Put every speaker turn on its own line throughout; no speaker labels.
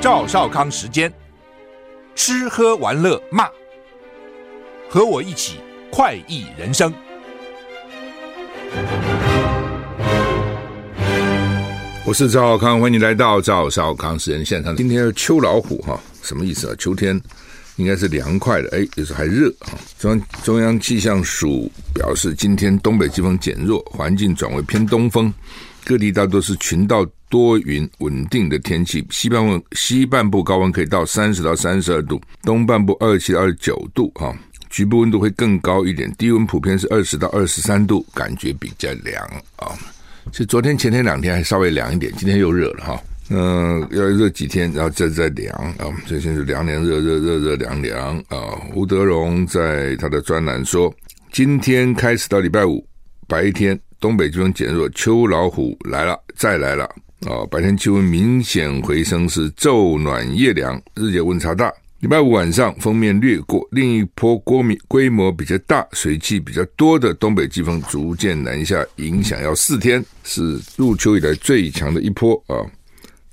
赵少康时间，吃喝玩乐骂，和我一起快意人生。我是赵少康，欢迎来到赵少康时间现场。今天是秋老虎哈，什么意思啊？秋天应该是凉快的，哎，有时还热啊。中央中央气象署表示，今天东北季风减弱，环境转为偏东风。各地大多是晴到多云稳定的天气，西半部西半部高温可以到三十到三十二度，东半部二十七到二九度哈，局部温度会更高一点，低温普遍是二十到二十三度，感觉比较凉啊。其实昨天前天两天还稍微凉一点，今天又热了哈。嗯、要热几天，然后再再凉啊。最近是凉凉热热热热凉凉啊。吴德荣在他的专栏说，今天开始到礼拜五白天。东北季风减弱，秋老虎来了，再来了啊！白天气温明显回升，是昼暖夜凉，日夜温差大。礼拜五晚上锋面掠过，另一波规模规模比较大、水汽比较多的东北季风逐渐南下，影响要四天，是入秋以来最强的一波啊！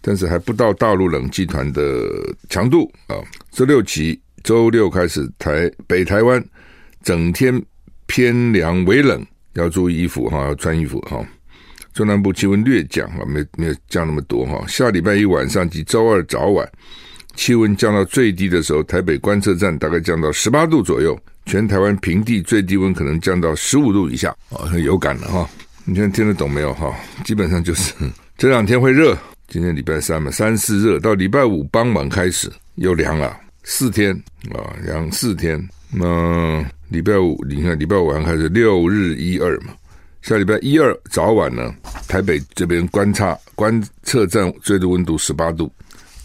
但是还不到大陆冷气团的强度啊！周六起，周六开始台北台湾整天偏凉微冷。要注意衣服哈，要穿衣服哈。中南部气温略降啊，没没有降那么多哈。下礼拜一晚上及周二早晚，气温降到最低的时候，台北观测站大概降到十八度左右，全台湾平地最低温可能降到十五度以下啊，有感了哈。你现在听得懂没有哈？基本上就是这两天会热，今天礼拜三嘛，三四热，到礼拜五傍晚开始又凉了，四天啊，凉四天那。礼拜五，你看礼拜五晚上开始六日一二嘛，下礼拜一二早晚呢，台北这边观察观测站最低温度十八度，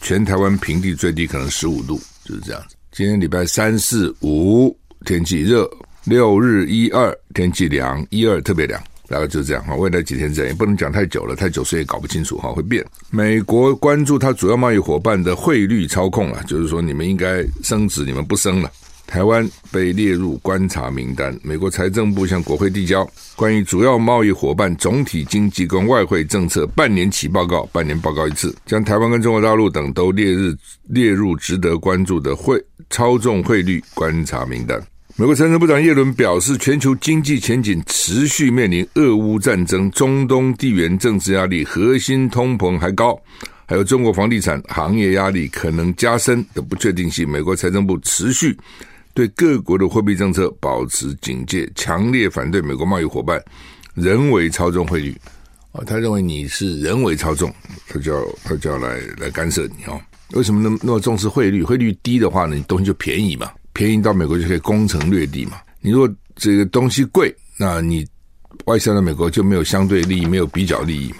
全台湾平地最低可能十五度，就是这样子。今天礼拜三四五天气热，六日一二天气凉，一二特别凉，大概就是这样哈。未来几天这样也不能讲太久了，太久谁也搞不清楚哈，会变。美国关注它主要贸易伙伴的汇率操控啊，就是说你们应该升值，你们不升了。台湾被列入观察名单，美国财政部向国会递交关于主要贸易伙伴总体经济跟外汇政策半年期报告，半年报告一次，将台湾跟中国大陆等都列入列入值得关注的汇操纵汇率观察名单。美国财政部长耶伦表示，全球经济前景持续面临俄乌战争、中东地缘政治压力、核心通膨还高，还有中国房地产行业压力可能加深的不确定性。美国财政部持续。对各国的货币政策保持警戒，强烈反对美国贸易伙伴人为操纵汇率。啊，他认为你是人为操纵，他就要他就要来来干涉你哦。为什么那么那么重视汇率？汇率低的话呢，你东西就便宜嘛，便宜到美国就可以攻城略地嘛。你如果这个东西贵，那你外销到美国就没有相对利益，没有比较利益嘛，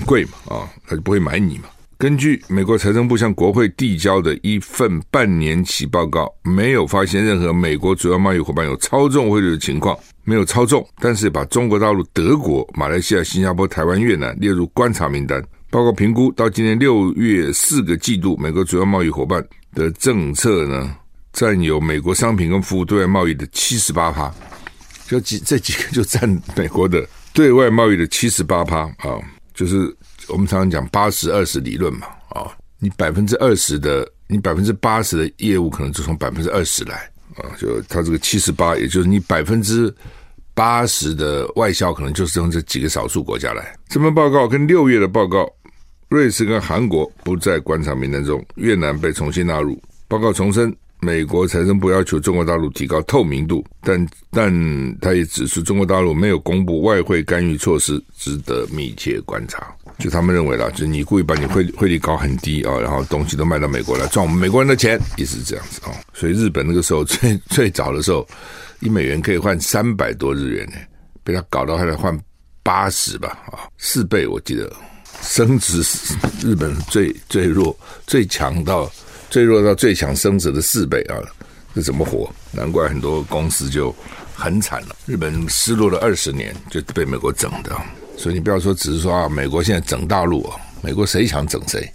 贵嘛啊，他就不会买你嘛。根据美国财政部向国会递交的一份半年期报告，没有发现任何美国主要贸易伙伴有操纵汇率的情况，没有操纵，但是把中国大陆、德国、马来西亚、新加坡、台湾、越南列入观察名单。报告评估到今年六月四个季度，美国主要贸易伙伴的政策呢，占有美国商品跟服务对外贸易的七十八趴，就几这几个就占美国的对外贸易的七十八趴啊，就是。我们常常讲八十二十理论嘛，啊，你百分之二十的，你百分之八十的业务可能就从百分之二十来，啊，就它这个七十八，也就是你百分之八十的外销可能就是从这几个少数国家来。这份报告跟六月的报告，瑞士跟韩国不在观察名单中，越南被重新纳入。报告重申，美国财政部要求中国大陆提高透明度，但但他也指出，中国大陆没有公布外汇干预措施，值得密切观察。就他们认为啦，就你故意把你汇汇率搞很低啊，然后东西都卖到美国来赚我们美国人的钱，意思是这样子啊。所以日本那个时候 最最早的时候，一美元可以换三百多日元呢，被他搞到还得换八十吧啊，四倍我记得。升值日本最最弱、最强到最弱到最强升值的四倍啊！这怎么活？难怪很多公司就很惨了。日本失落了二十年，就被美国整的。所以你不要说只是说啊，美国现在整大陆啊，美国谁想整谁，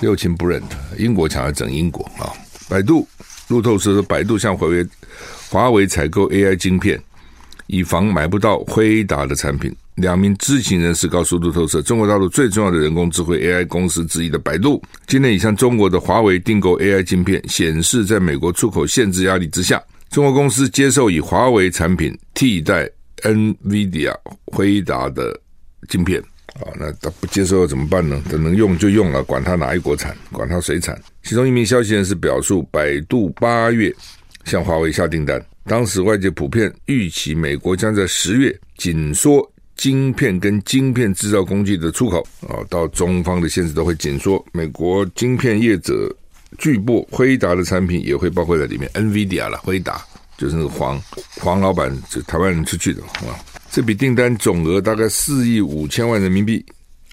六亲不认的。英国想要整英国啊。百度路透社说，百度向华为华为采购 AI 晶片，以防买不到辉达的产品。两名知情人士告诉路透社，中国大陆最重要的人工智慧 AI 公司之一的百度，今年已向中国的华为订购 AI 晶片，显示在美国出口限制压力之下，中国公司接受以华为产品替代 NVIDIA 辉达的晶片。啊，那他不接受怎么办呢？他能用就用了，管他哪一国产，管他谁产。其中一名消息人士表述，百度八月向华为下订单，当时外界普遍预期美国将在十月紧缩。晶片跟晶片制造工具的出口啊，到中方的限制都会紧缩。美国晶片业者巨擘辉达的产品也会包括在里面。NVIDIA 了，辉达就是那个黄黄老板，就台湾人出去的啊。这笔订单总额大概四亿五千万人民币，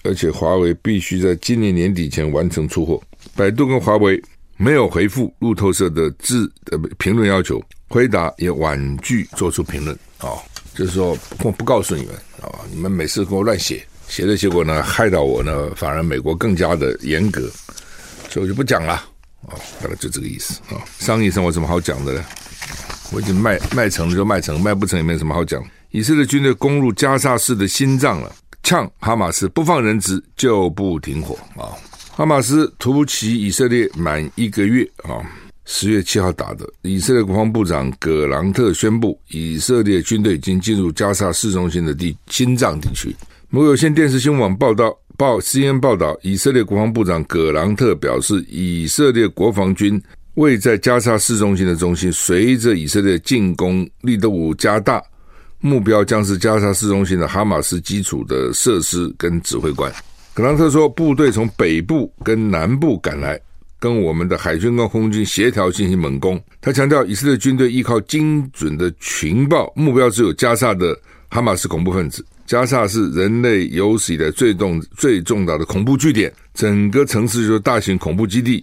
而且华为必须在今年年底前完成出货。百度跟华为没有回复路透社的字呃评论要求，辉达也婉拒做出评论啊。就是说，我不告诉你们啊！你们每次给我乱写，写的结果呢，害到我呢，反而美国更加的严格，所以我就不讲了啊！大概就这个意思啊。商业上我怎么好讲的呢？我已经卖卖成了就卖成，卖不成也没什么好讲。以色列军队攻入加沙市的心脏了，呛哈马斯不放人质就不停火啊！哈马斯突袭以色列满一个月啊！十月七号打的，以色列国防部长葛朗特宣布，以色列军队已经进入加沙市中心的地心脏地区。某有线电视新闻网报道，报 CNN 报道，以色列国防部长葛朗特表示，以色列国防军位在加沙市中心的中心，随着以色列进攻力度加大，目标将是加沙市中心的哈马斯基础的设施跟指挥官。葛朗特说，部队从北部跟南部赶来。跟我们的海军跟空军协调进行猛攻。他强调，以色列军队依靠精准的情报，目标只有加萨的哈马斯恐怖分子。加萨是人类有史以来最重最重大的恐怖据点，整个城市就是大型恐怖基地，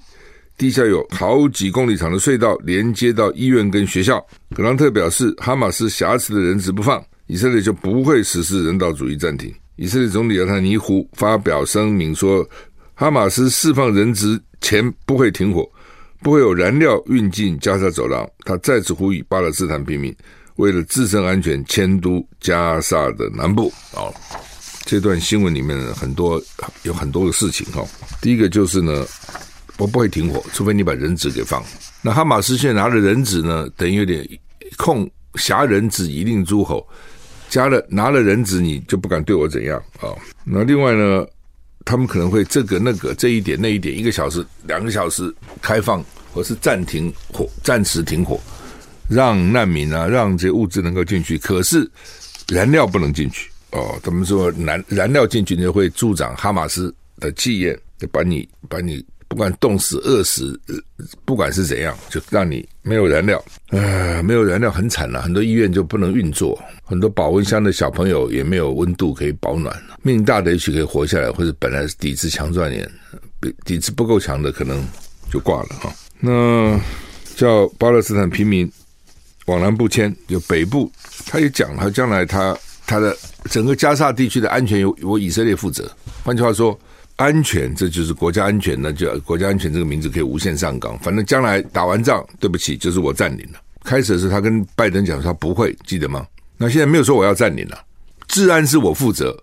地下有好几公里长的隧道连接到医院跟学校。格朗特表示，哈马斯挟持的人质不放，以色列就不会实施人道主义暂停。以色列总理亚塔尼胡发表声明说，哈马斯释放人质。前不会停火，不会有燃料运进加沙走廊。他再次呼吁巴勒斯坦平民为了自身安全迁都加沙的南部。哦，这段新闻里面，很多有很多的事情哈。第一个就是呢，我不会停火，除非你把人质给放。那哈马斯现在拿了人质呢，等于有点控挟人质以令诸侯，加了拿了人质，你就不敢对我怎样啊？那另外呢？他们可能会这个那个这一点那一点，一个小时两个小时开放，或是暂停火，暂时停火，让难民啊，让这些物资能够进去。可是燃料不能进去哦。他们说燃燃料进去就会助长哈马斯的气焰，就把你把你。不管冻死、饿死，呃不管是怎样，就让你没有燃料。呃，没有燃料很惨了，很多医院就不能运作，很多保温箱的小朋友也没有温度可以保暖。命大的也许可以活下来，或者本来是抵制强壮点，抵制不够强的可能就挂了哈。那叫巴勒斯坦平民往南部迁，就北部，他也讲，他将来他他的整个加沙地区的安全由由以色列负责。换句话说。安全，这就是国家安全，那就国家安全这个名字可以无限上纲。反正将来打完仗，对不起，就是我占领了。开始的时候，他跟拜登讲，他不会记得吗？那现在没有说我要占领了，治安是我负责，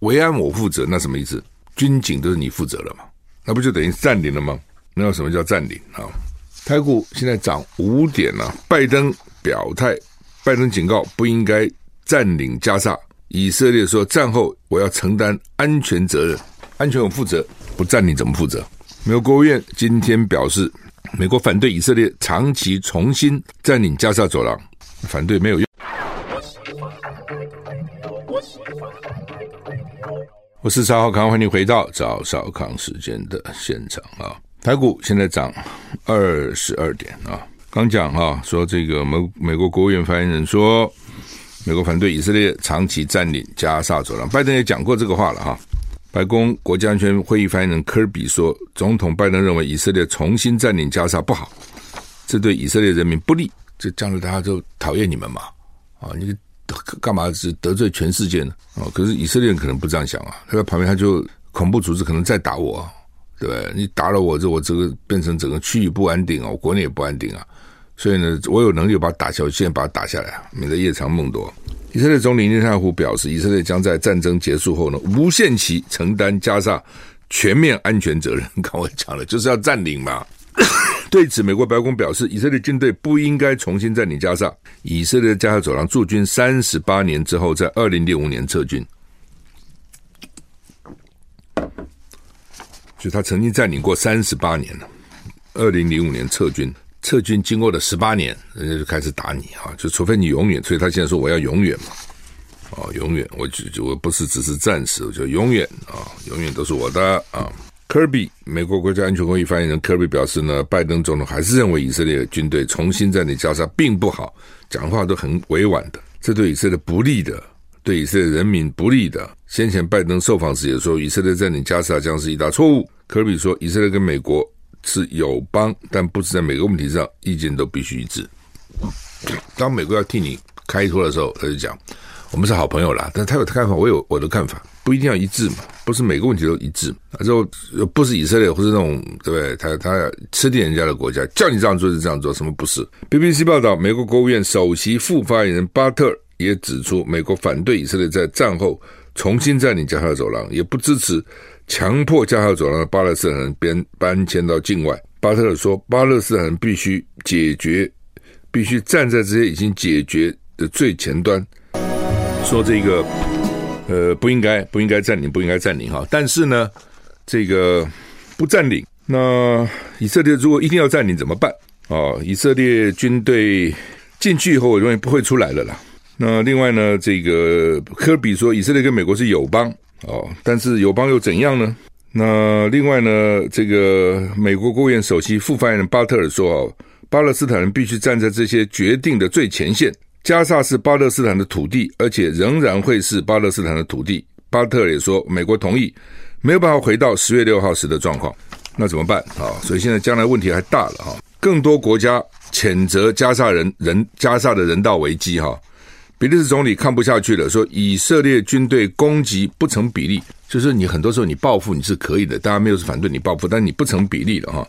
维安我负责，那什么意思？军警都是你负责了嘛？那不就等于占领了吗？那有什么叫占领啊？台股现在涨五点了，拜登表态，拜登警告不应该占领加沙，以色列说战后我要承担安全责任。安全我负责，不占领怎么负责？美国国务院今天表示，美国反对以色列长期重新占领加沙走廊，反对没有用。我是赵少康，欢迎回到赵少康时间的现场啊！台股现在涨二十二点啊！刚讲哈，说这个美美国国务院发言人说，美国反对以色列长期占领加沙走廊，拜登也讲过这个话了哈。白宫国家安全会议发言人科比说，总统拜登认为以色列重新占领加沙不好，这对以色列人民不利，这将来大家都讨厌你们嘛？啊，你干嘛是得罪全世界呢？啊，可是以色列人可能不这样想啊，他在旁边他就恐怖组织可能再打我，对不对？你打了我，这我这个变成整个区域不安定啊，我国内也不安定啊，所以呢，我有能力把它打消，现在把它打下来，免得夜长梦多。以色列总理内塔尼亚胡表示，以色列将在战争结束后呢，无限期承担加沙全面安全责任。刚我讲了，就是要占领嘛。对此，美国白宫表示，以色列军队不应该重新占领加沙。以色列加沙走廊驻军三十八年之后，在二零零五年撤军，就他曾经占领过三十八年了。二零零五年撤军。撤军经过了十八年，人家就开始打你啊！就除非你永远，所以他现在说我要永远嘛，哦，永远，我就就我不是只是暂时，我就永远啊，永远都是我的啊。科比，美国国家安全会议发言人科比表示呢，拜登总统还是认为以色列军队重新占领加沙并不好，讲话都很委婉的，这对以色列不利的，对以色列人民不利的。先前拜登受访时也说，以色列占领加沙将是一大错误。科比说，以色列跟美国。是友邦，但不是在每个问题上意见都必须一致。当美国要替你开脱的时候，他就讲我们是好朋友啦。但他有他看法，我有我的看法，不一定要一致嘛。不是每个问题都一致。之后不是以色列，或是那种对不对？他他吃定人家的国家，叫你这样做就这样做，什么不是？BBC 报道，美国国务院首席副发言人巴特也指出，美国反对以色列在战后重新占领加沙走廊，也不支持。强迫加沙走廊的巴勒斯坦人边搬迁到境外。巴特尔说：“巴勒斯坦人必须解决，必须站在这些已经解决的最前端。”说这个，呃，不应该，不应该占领，不应该占领哈。但是呢，这个不占领，那以色列如果一定要占领怎么办？哦，以色列军队进去以后，我认为不会出来了啦。那另外呢，这个科比说，以色列跟美国是友邦。哦，但是友邦又怎样呢？那另外呢，这个美国国务院首席副发言人巴特尔说：“哦，巴勒斯坦人必须站在这些决定的最前线。加萨是巴勒斯坦的土地，而且仍然会是巴勒斯坦的土地。”巴特尔也说：“美国同意，没有办法回到十月六号时的状况，那怎么办？啊，所以现在将来问题还大了哈。更多国家谴责加萨人人加萨的人道危机哈。”比利时总理看不下去了，说以色列军队攻击不成比例，就是你很多时候你报复你是可以的，大家没有是反对你报复，但你不成比例了哈。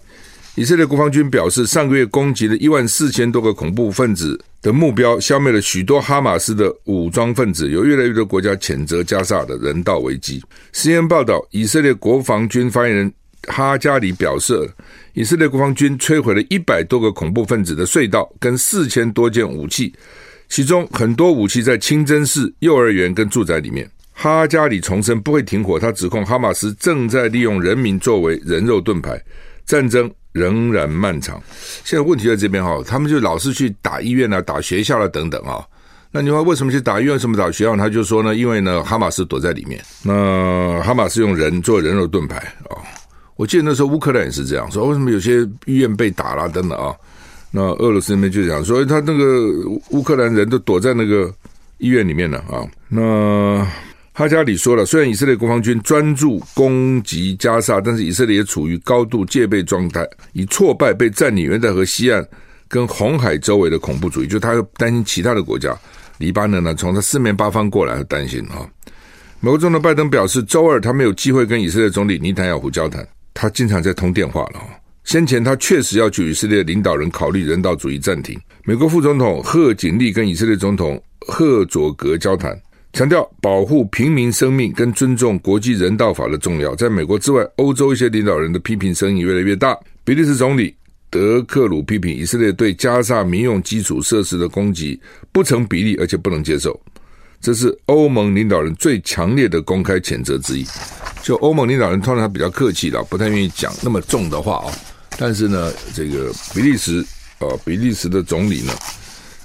以色列国防军表示，上个月攻击了一万四千多个恐怖分子的目标，消灭了许多哈马斯的武装分子。有越来越多国家谴责加萨的人道危机。CNN 报道，以色列国防军发言人哈加里表示，以色列国防军摧毁了一百多个恐怖分子的隧道，跟四千多件武器。其中很多武器在清真寺、幼儿园跟住宅里面。哈加里重申不会停火，他指控哈马斯正在利用人民作为人肉盾牌，战争仍然漫长。现在问题在这边哈，他们就老是去打医院啊、打学校了、啊、等等啊。那你说为什么去打医院？为什么打学校？他就说呢，因为呢，哈马斯躲在里面。那哈马斯用人做人肉盾牌啊。我记得那时候乌克兰也是这样说，为什么有些医院被打了等等啊？那俄罗斯那边就讲说，他那个乌克兰人都躲在那个医院里面了啊。那哈加里说了，虽然以色列国防军专注攻击加沙，但是以色列也处于高度戒备状态，以挫败被占领约旦河西岸跟红海周围的恐怖主义。就他担心其他的国家，黎巴嫩呢，从他四面八方过来，担心啊。美国总统拜登表示，周二他没有机会跟以色列总理尼坦雅胡交谈，他经常在通电话了。先前他确实要求以色列领导人考虑人道主义暂停。美国副总统贺锦丽跟以色列总统赫佐格交谈，强调保护平民生命跟尊重国际人道法的重要。在美国之外，欧洲一些领导人的批评声音越来越大。比利时总理德克鲁批评以色列对加沙民用基础设施的攻击不成比例，而且不能接受。这是欧盟领导人最强烈的公开谴责之一。就欧盟领导人通常比较客气的，不太愿意讲那么重的话哦。但是呢，这个比利时呃，比利时的总理呢，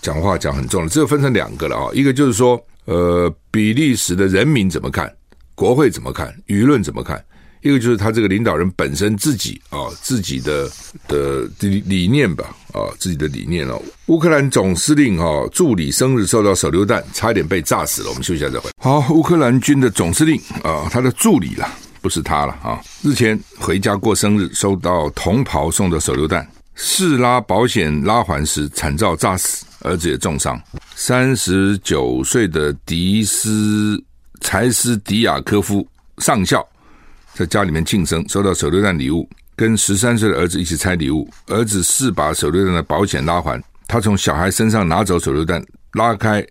讲话讲很重了，这个分成两个了啊，一个就是说，呃，比利时的人民怎么看，国会怎么看，舆论怎么看。一个就是他这个领导人本身自己啊，自己的的理理念吧，啊，自己的理念哦。乌克兰总司令哈助理生日受到手榴弹，差点被炸死了。我们休息一下再回。好，乌克兰军的总司令啊，他的助理了，不是他了啊。日前回家过生日，收到同袍送的手榴弹，试拉保险拉环时惨遭炸死，儿子也重伤。三十九岁的迪斯柴斯迪亚科夫上校。在家里面庆生，收到手榴弹礼物，跟十三岁的儿子一起拆礼物。儿子试把手榴弹的保险拉环，他从小孩身上拿走手榴弹，拉开、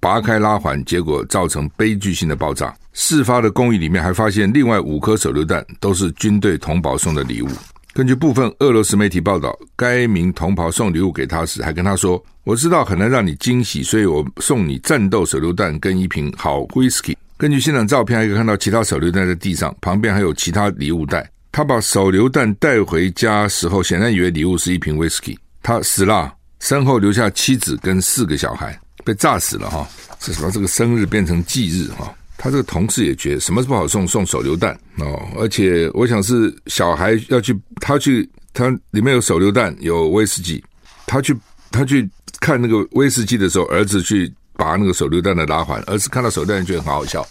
拔开拉环，结果造成悲剧性的爆炸。事发的公寓里面还发现另外五颗手榴弹，都是军队同袍送的礼物。根据部分俄罗斯媒体报道，该名同袍送礼物给他时，还跟他说：“我知道很难让你惊喜，所以我送你战斗手榴弹跟一瓶好 whisky。”根据现场照片，还可以看到其他手榴弹在地上，旁边还有其他礼物袋。他把手榴弹带回家时候，显然以为礼物是一瓶威士忌。他死了，身后留下妻子跟四个小孩，被炸死了哈。这什么？这个生日变成忌日哈。他这个同事也觉得什么是不好送，送手榴弹哦。而且我想是小孩要去，他去，他里面有手榴弹，有威士忌。他去，他去看那个威士忌的时候，儿子去。拔那个手榴弹的拉环，儿子看到手榴弹觉得很好笑，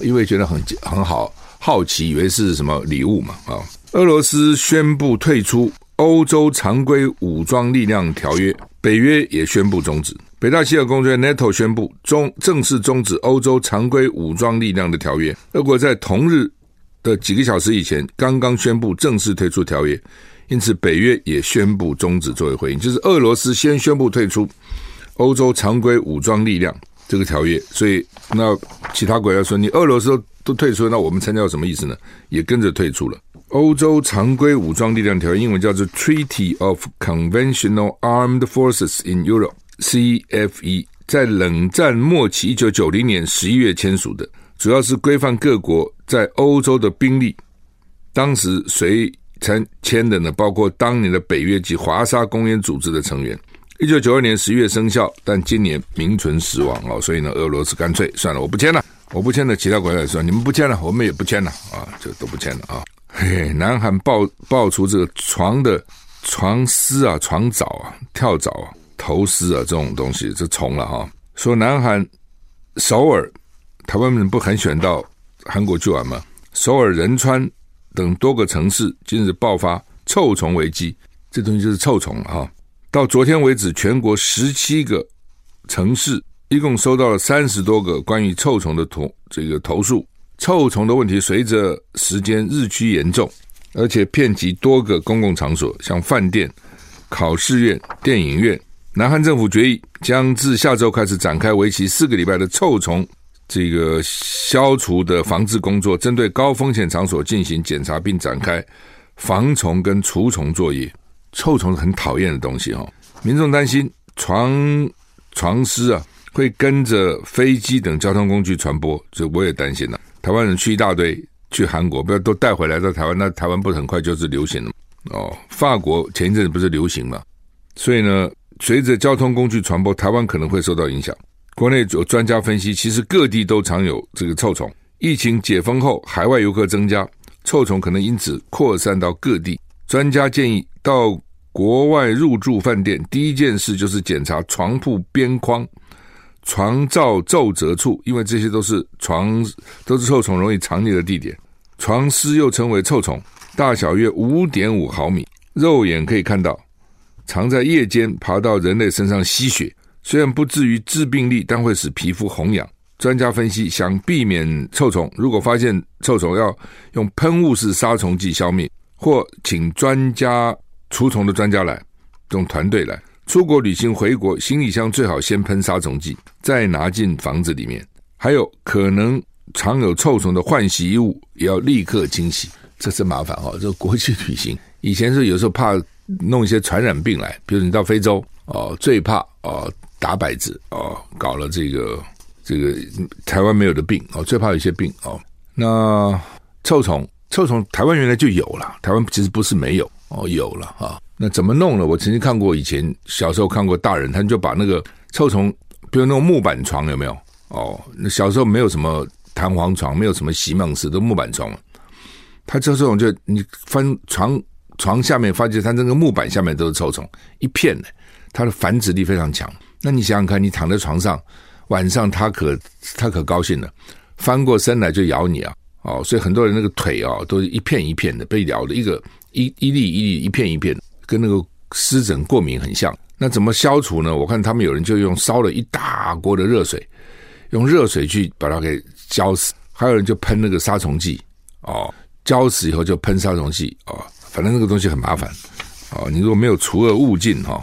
因为觉得很很好好奇，以为是什么礼物嘛啊！俄罗斯宣布退出欧洲常规武装力量条约，北约也宣布终止。北大西洋公约 NATO 宣布终正式终止欧洲常规武装力量的条约。俄国在同日的几个小时以前刚刚宣布正式退出条约，因此北约也宣布终止作为回应，就是俄罗斯先宣布退出。欧洲常规武装力量这个条约，所以那其他国家说你俄罗斯都都退出，那我们参加什么意思呢？也跟着退出了。欧洲常规武装力量条约英文叫做 Treaty of Conventional Armed Forces in Europe C F E 在冷战末期一九九零年十一月签署的，主要是规范各国在欧洲的兵力。当时谁参签的呢？包括当年的北约及华沙公约组织的成员。一九九二年十一月生效，但今年名存实亡哦，所以呢，俄罗斯干脆算了，我不签了，我不签了。其他国家也说你们不签了，我们也不签了啊，就都不签了啊。嘿嘿，南韩爆爆出这个床的床丝啊、床蚤啊、跳蚤啊、头丝啊这种东西，这虫了哈。说南韩首尔，台湾人不很喜欢到韩国去玩吗？首尔、仁川等多个城市近日爆发臭虫危机，这东西就是臭虫哈。到昨天为止，全国十七个城市一共收到了三十多个关于臭虫的投这个投诉。臭虫的问题随着时间日趋严重，而且遍及多个公共场所，像饭店、考试院、电影院。南韩政府决议将自下周开始展开为期四个礼拜的臭虫这个消除的防治工作，针对高风险场所进行检查，并展开防虫跟除虫作业。臭虫是很讨厌的东西哈，民众担心床床虱啊会跟着飞机等交通工具传播，所以我也担心了。台湾人去一大堆，去韩国不要都带回来到台湾，那台湾不是很快就是流行了哦？法国前一阵子不是流行嘛？所以呢，随着交通工具传播，台湾可能会受到影响。国内有专家分析，其实各地都常有这个臭虫。疫情解封后，海外游客增加，臭虫可能因此扩散到各地。专家建议到。国外入住饭店，第一件事就是检查床铺边框、床罩皱褶处，因为这些都是床都是臭虫容易藏匿的地点。床虱又称为臭虫，大小约五点五毫米，肉眼可以看到，常在夜间爬到人类身上吸血。虽然不至于致病力，但会使皮肤红痒。专家分析，想避免臭虫，如果发现臭虫，要用喷雾式杀虫剂消灭，或请专家。除虫的专家来，用团队来出国旅行回国，行李箱最好先喷杀虫剂，再拿进房子里面。还有可能藏有臭虫的换洗衣物，也要立刻清洗。这是麻烦、哦，这国际旅行以前是有时候怕弄一些传染病来，比如你到非洲哦，最怕哦打摆子哦，搞了这个这个台湾没有的病哦，最怕有一些病哦。那臭虫，臭虫台湾原来就有了，台湾其实不是没有。哦，有了哈。那怎么弄呢？我曾经看过，以前小时候看过大人，他们就把那个臭虫，比如那种木板床有没有？哦，那小时候没有什么弹簧床，没有什么席梦思，都木板床。他这种就你翻床床下面，发觉它那个木板下面都是臭虫，一片的，它的繁殖力非常强。那你想想看，你躺在床上，晚上它可它可高兴了，翻过身来就咬你啊！哦，所以很多人那个腿啊，都是一片一片的被咬的，一个一一粒一粒一片一片，跟那个湿疹过敏很像。那怎么消除呢？我看他们有人就用烧了一大锅的热水，用热水去把它给浇死，还有人就喷那个杀虫剂哦，浇死以后就喷杀虫剂哦，反正那个东西很麻烦哦。你如果没有除恶务尽哈，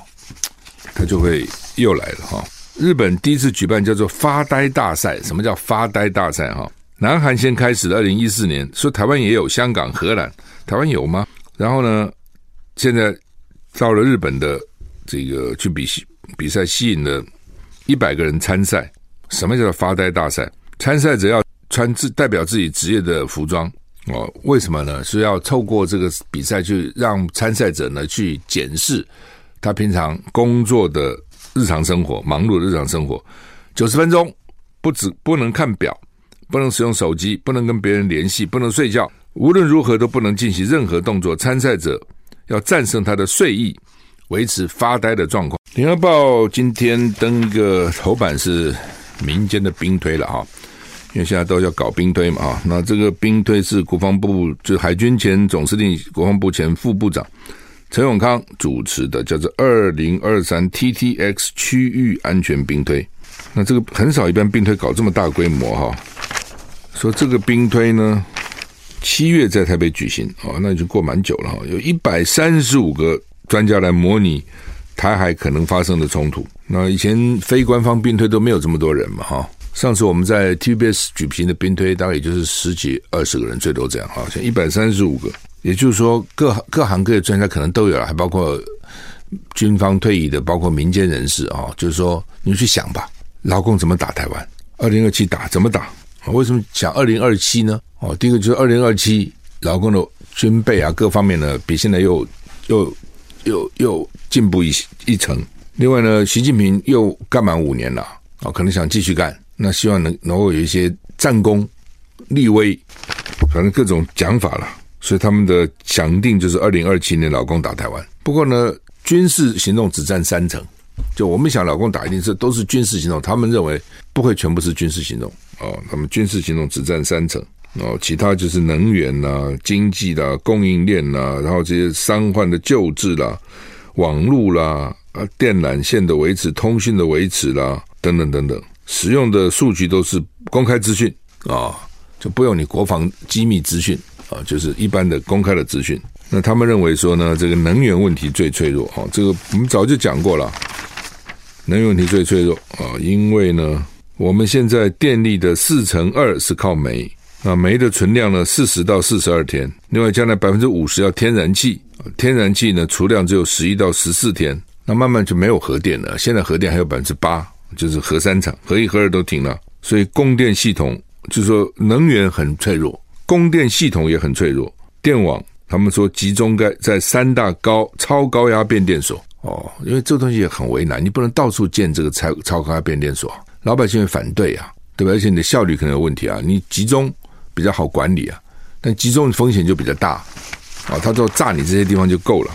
它就会。又来了哈！日本第一次举办叫做发呆大赛。什么叫发呆大赛？哈，南韩先开始的，二零一四年说台湾也有，香港、荷兰，台湾有吗？然后呢，现在到了日本的这个去比比赛，吸引了一百个人参赛。什么叫做发呆大赛？参赛者要穿自代表自己职业的服装哦。为什么呢？是要透过这个比赛去让参赛者呢去检视他平常工作的。日常生活忙碌的日常生活，九十分钟不止不能看表，不能使用手机，不能跟别人联系，不能睡觉，无论如何都不能进行任何动作。参赛者要战胜他的睡意，维持发呆的状况。联合报今天登一个头版是民间的兵推了哈，因为现在都要搞兵推嘛啊。那这个兵推是国防部，就海军前总司令、国防部前副部长。陈永康主持的叫做“二零二三 TTX 区域安全兵推”，那这个很少一般兵推搞这么大规模哈。说这个兵推呢，七月在台北举行哦，那已经过蛮久了哈。有一百三十五个专家来模拟台海可能发生的冲突。那以前非官方兵推都没有这么多人嘛哈。上次我们在 TBS 举行的兵推，大概也就是十几二十个人，最多这样哈。像一百三十五个。也就是说各，各各行各业专家可能都有了，还包括军方退役的，包括民间人士啊。就是说，你去想吧，老共怎么打台湾？二零二七打怎么打？为什么想二零二七呢？哦，第一个就是二零二七，老共的军备啊，各方面呢，比现在又又又又进步一一层。另外呢，习近平又干满五年了啊，可能想继续干，那希望能能够有一些战功立威，反正各种讲法了。所以他们的想定就是二零二七年老公打台湾。不过呢，军事行动只占三成。就我们想老公打一定是都是军事行动，他们认为不会全部是军事行动哦。他们军事行动只占三成哦，其他就是能源呐、经济啦、供应链呐、然后这些伤患的救治啦、网络啦、啊电缆线的维持、通讯的维持啦等等等等，使用的数据都是公开资讯啊，就不用你国防机密资讯。啊，就是一般的公开的资讯。那他们认为说呢，这个能源问题最脆弱。啊，这个我们早就讲过了，能源问题最脆弱啊，因为呢，我们现在电力的四成二是靠煤，啊，煤的存量呢四十到四十二天。另外，将来百分之五十要天然气，天然气呢储量只有十一到十四天。那慢慢就没有核电了。现在核电还有百分之八，就是核三厂，核一核二都停了。所以供电系统就是说能源很脆弱。供电系统也很脆弱，电网他们说集中在在三大高超高压变电所哦，因为这个东西也很为难，你不能到处建这个超超高压变电所，老百姓会反对啊，对吧？而且你的效率可能有问题啊，你集中比较好管理啊，但集中的风险就比较大啊。他说炸你这些地方就够了，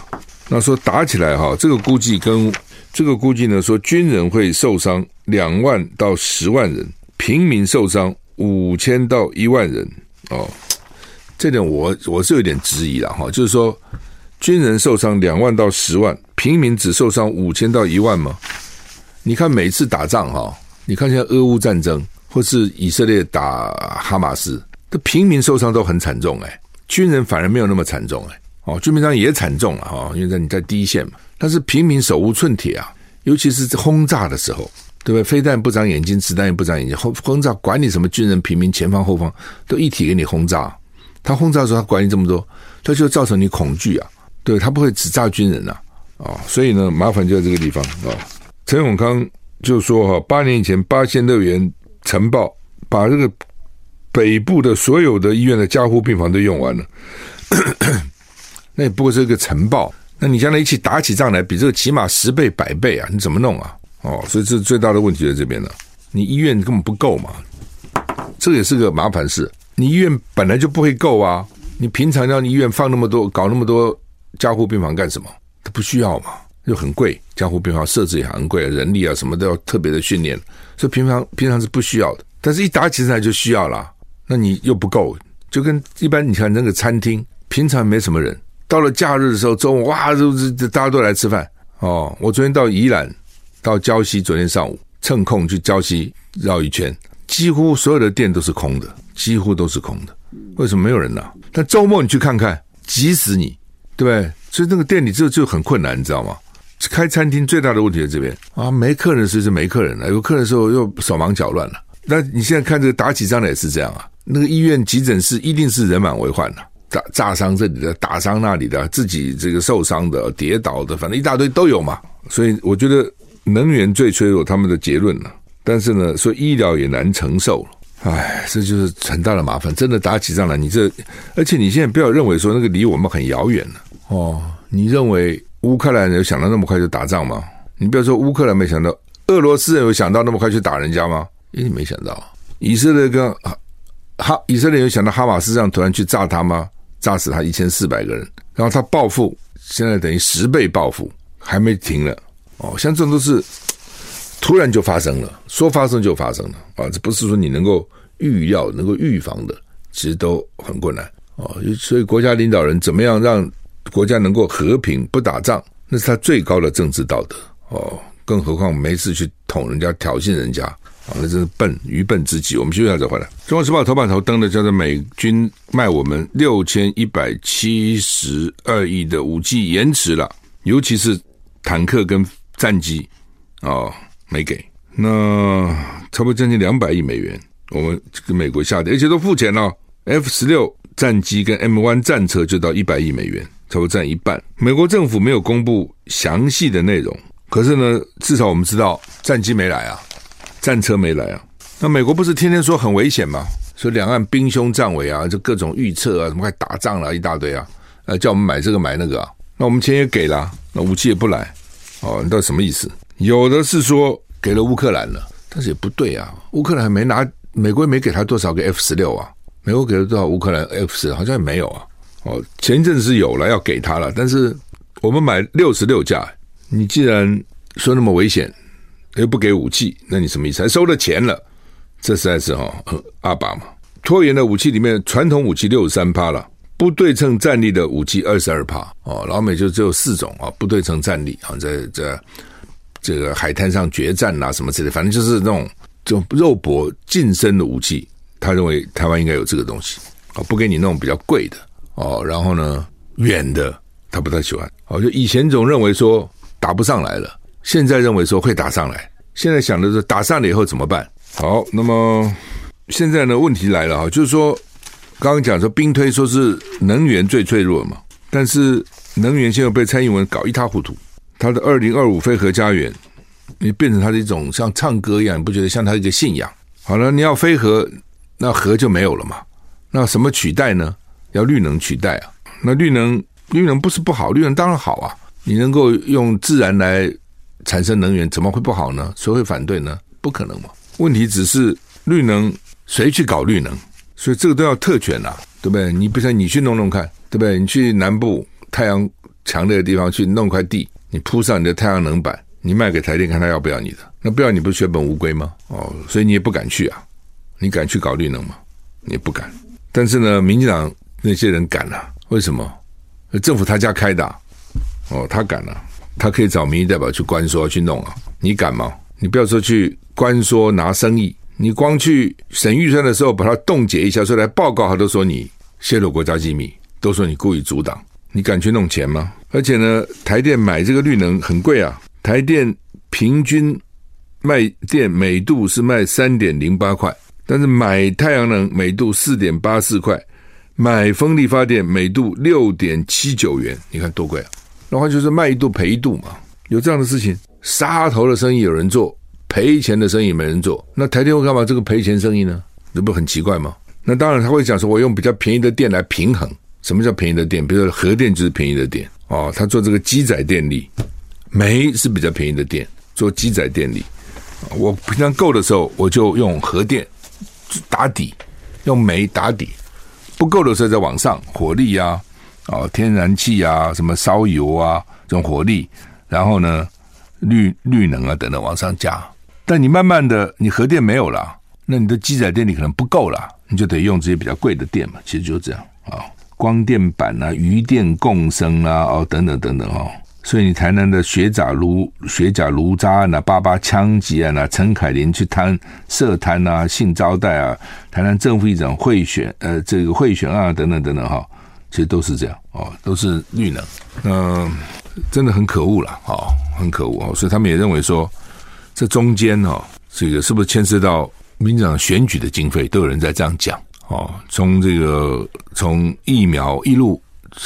那说打起来哈，这个估计跟这个估计呢，说军人会受伤两万到十万人，平民受伤五千到一万人。哦，这点我我是有点质疑了哈，就是说军人受伤两万到十万，平民只受伤五千到一万吗？你看每次打仗哈，你看现在俄乌战争或是以色列打哈马斯，这平民受伤都很惨重哎，军人反而没有那么惨重哎，哦，军民伤也惨重了哈，因为在你在第一线嘛，但是平民手无寸铁啊，尤其是轰炸的时候。对不对？飞弹不长眼睛，子弹也不长眼睛。轰轰炸，管你什么军人、平民、前方、后方，都一体给你轰炸。他轰炸的时候，他管你这么多，他就造成你恐惧啊。对，他不会只炸军人呐，啊、所以呢，麻烦就在这个地方啊、陈永康就说哈，八年以前八仙乐园晨报，把这个北部的所有的医院的加护病房都用完了。那也不过是一个晨报。那你将来一起打起仗来，比这个起码十倍百倍啊！你怎么弄啊？哦，所以这最大的问题在这边了。你医院根本不够嘛，这也是个麻烦事。你医院本来就不会够啊，你平常让你医院放那么多，搞那么多加护病房干什么？它不需要嘛，又很贵，加护病房设置也很贵，人力啊什么都要特别的训练，所以平常平常是不需要的。但是一打起仗来就需要了，那你又不够，就跟一般你看那个餐厅，平常没什么人。到了假日的时候，中午哇，这这大家都来吃饭哦。我昨天到宜兰，到礁溪，昨天上午趁空去礁溪绕一圈，几乎所有的店都是空的，几乎都是空的。为什么没有人呢？但周末你去看看，挤死你，对不对？所以那个店里就就很困难，你知道吗？开餐厅最大的问题在这边啊，没客人的时是没客人了，有客人的时候又手忙脚乱了。那你现在看这个打起仗来也是这样啊，那个医院急诊室一定是人满为患的。炸炸伤这里的，打伤那里的，自己这个受伤的、跌倒的，反正一大堆都有嘛。所以我觉得能源最脆弱，他们的结论了。但是呢，说医疗也难承受了。唉，这就是很大的麻烦。真的打起仗来，你这，而且你现在不要认为说那个离我们很遥远了哦。你认为乌克兰人有想到那么快就打仗吗？你不要说乌克兰没想到，俄罗斯人有想到那么快去打人家吗？一定没想到。以色列跟哈，以色列有想到哈马斯这样突然去炸他吗？炸死他一千四百个人，然后他报复，现在等于十倍报复，还没停了哦。像这种都是突然就发生了，说发生就发生了啊，这不是说你能够预料、能够预防的，其实都很困难哦。所以国家领导人怎么样让国家能够和平不打仗，那是他最高的政治道德哦。更何况没事去捅人家、挑衅人家。啊，那真是笨，愚笨之极。我们休息一下再回来。中国时报头版头登的叫做“美军卖我们六千一百七十二亿的武器延迟了，尤其是坦克跟战机啊，没给。那差不多将近两百亿美元，我们跟美国下的，而且都付钱了。F 十六战机跟 M 1战车就到一百亿美元，差不多占一半。美国政府没有公布详细的内容，可是呢，至少我们知道战机没来啊。战车没来啊？那美国不是天天说很危险吗？说两岸兵凶战危啊，就各种预测啊，什么快打仗了，一大堆啊，呃，叫我们买这个买那个啊。那我们钱也给了，那武器也不来，哦，你到底什么意思？有的是说给了乌克兰了，但是也不对啊，乌克兰还没拿，美国也没给他多少个 F 十六啊？美国给了多少乌克兰 F 十？好像也没有啊。哦，前一阵子是有了要给他了，但是我们买六十六架，你既然说那么危险。又不给武器，那你什么意思？还收了钱了，这实在是哈、哦、阿爸嘛。拖延的武器里面，传统武器六十三趴了，不对称战力的武器二十二趴哦。老美就只有四种啊、哦，不对称战力啊，在在这个海滩上决战啊什么之类，反正就是那种这种肉搏近身的武器，他认为台湾应该有这个东西啊，不给你那种比较贵的哦。然后呢，远的他不太喜欢哦，就以前总认为说打不上来了。现在认为说会打上来，现在想的是打上来以后怎么办？好，那么现在呢，问题来了啊，就是说刚刚讲说兵推说是能源最脆弱嘛，但是能源现在被蔡英文搞一塌糊涂，他的二零二五非核家园，你变成他的一种像唱歌一样，你不觉得像他一个信仰？好了，你要非核，那核就没有了嘛？那什么取代呢？要绿能取代啊？那绿能绿能不是不好，绿能当然好啊，你能够用自然来。产生能源怎么会不好呢？谁会反对呢？不可能嘛！问题只是绿能谁去搞绿能？所以这个都要特权啊，对不对？你不像你去弄弄看，对不对？你去南部太阳强烈的地方去弄块地，你铺上你的太阳能板，你卖给台电看他要不要你的？那不要你不血本无归吗？哦，所以你也不敢去啊！你敢去搞绿能吗？你也不敢。但是呢，民进党那些人敢啊？为什么？政府他家开的，哦，他敢了。他可以找民意代表去关说去弄啊，你敢吗？你不要说去关说拿生意，你光去审预算的时候把它冻结一下，说来报告，他都说你泄露国家机密，都说你故意阻挡，你敢去弄钱吗？而且呢，台电买这个绿能很贵啊，台电平均卖电每度是卖三点零八块，但是买太阳能每度四点八四块，买风力发电每度六点七九元，你看多贵啊！然后就是卖一度赔一度嘛，有这样的事情，杀头的生意有人做，赔钱的生意没人做。那台电会干嘛？这个赔钱生意呢？这不很奇怪吗？那当然他会讲说，我用比较便宜的电来平衡，什么叫便宜的电？比如说核电就是便宜的电哦，他做这个机载电力，煤是比较便宜的电，做机载电力。我平常够的时候，我就用核电打底，用煤打底；不够的时候再往上，火力啊，哦，天然气啊，什么烧油啊，这种火力，然后呢，绿绿能啊等等往上加。但你慢慢的，你核电没有了，那你的机载电力可能不够了，你就得用这些比较贵的电嘛。其实就是这样啊、光电板啊，余电共生啊，哦，等等等等哦。所以你台南的学甲炉学甲炉渣案啊，八八枪击案啊，陈凯琳去贪设摊啊，性招待啊，台南政府议长贿选呃，这个贿选啊，等等等等哈，其实都是这样哦，都是绿能，嗯，真的很可恶了哦，很可恶哦，所以他们也认为说，这中间哦，这个是不是牵涉到民进党选举的经费，都有人在这样讲哦，从这个从疫苗一路。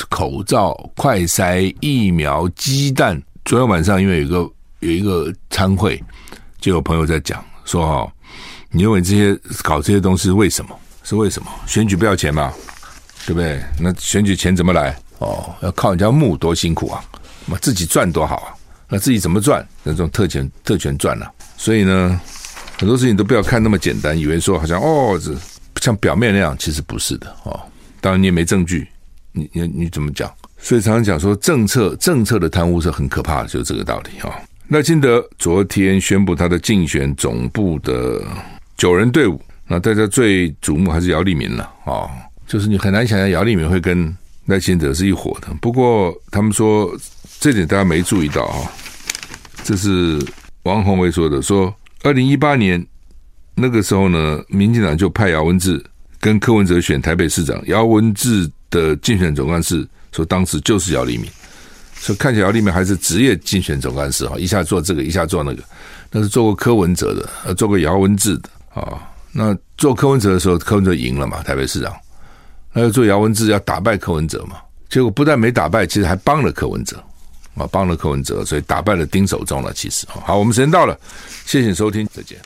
口罩、快筛、疫苗、鸡蛋。昨天晚上因为有一个有一个餐会，就有朋友在讲说：“哈，你认为这些搞这些东西为什么？是为什么？选举不要钱吗，对不对？那选举钱怎么来？哦，要靠人家募，多辛苦啊！那自己赚多好啊！那自己怎么赚？那种特权特权赚了、啊。所以呢，很多事情都不要看那么简单，以为说好像哦，这像表面那样，其实不是的哦。当然你也没证据。”你你你怎么讲？所以常常讲说政策政策的贪污是很可怕的，就是这个道理哈。赖清德昨天宣布他的竞选总部的九人队伍，那大家最瞩目还是姚立民了啊。就是你很难想象姚立明会跟赖清德是一伙的。不过他们说这点大家没注意到啊，这是王鸿薇说的，说二零一八年那个时候呢，民进党就派姚文智跟柯文哲选台北市长，姚文智。的竞选总干事说，当时就是姚立民，所以看起来姚立民还是职业竞选总干事哈，一下做这个，一下做那个，那是做过柯文哲的，呃，做过姚文智的啊。那做柯文哲的时候，柯文哲赢了嘛，台北市长，那要做姚文智要打败柯文哲嘛，结果不但没打败，其实还帮了柯文哲啊，帮了柯文哲，所以打败了丁守中了。其实好，我们时间到了，谢谢收听，再见。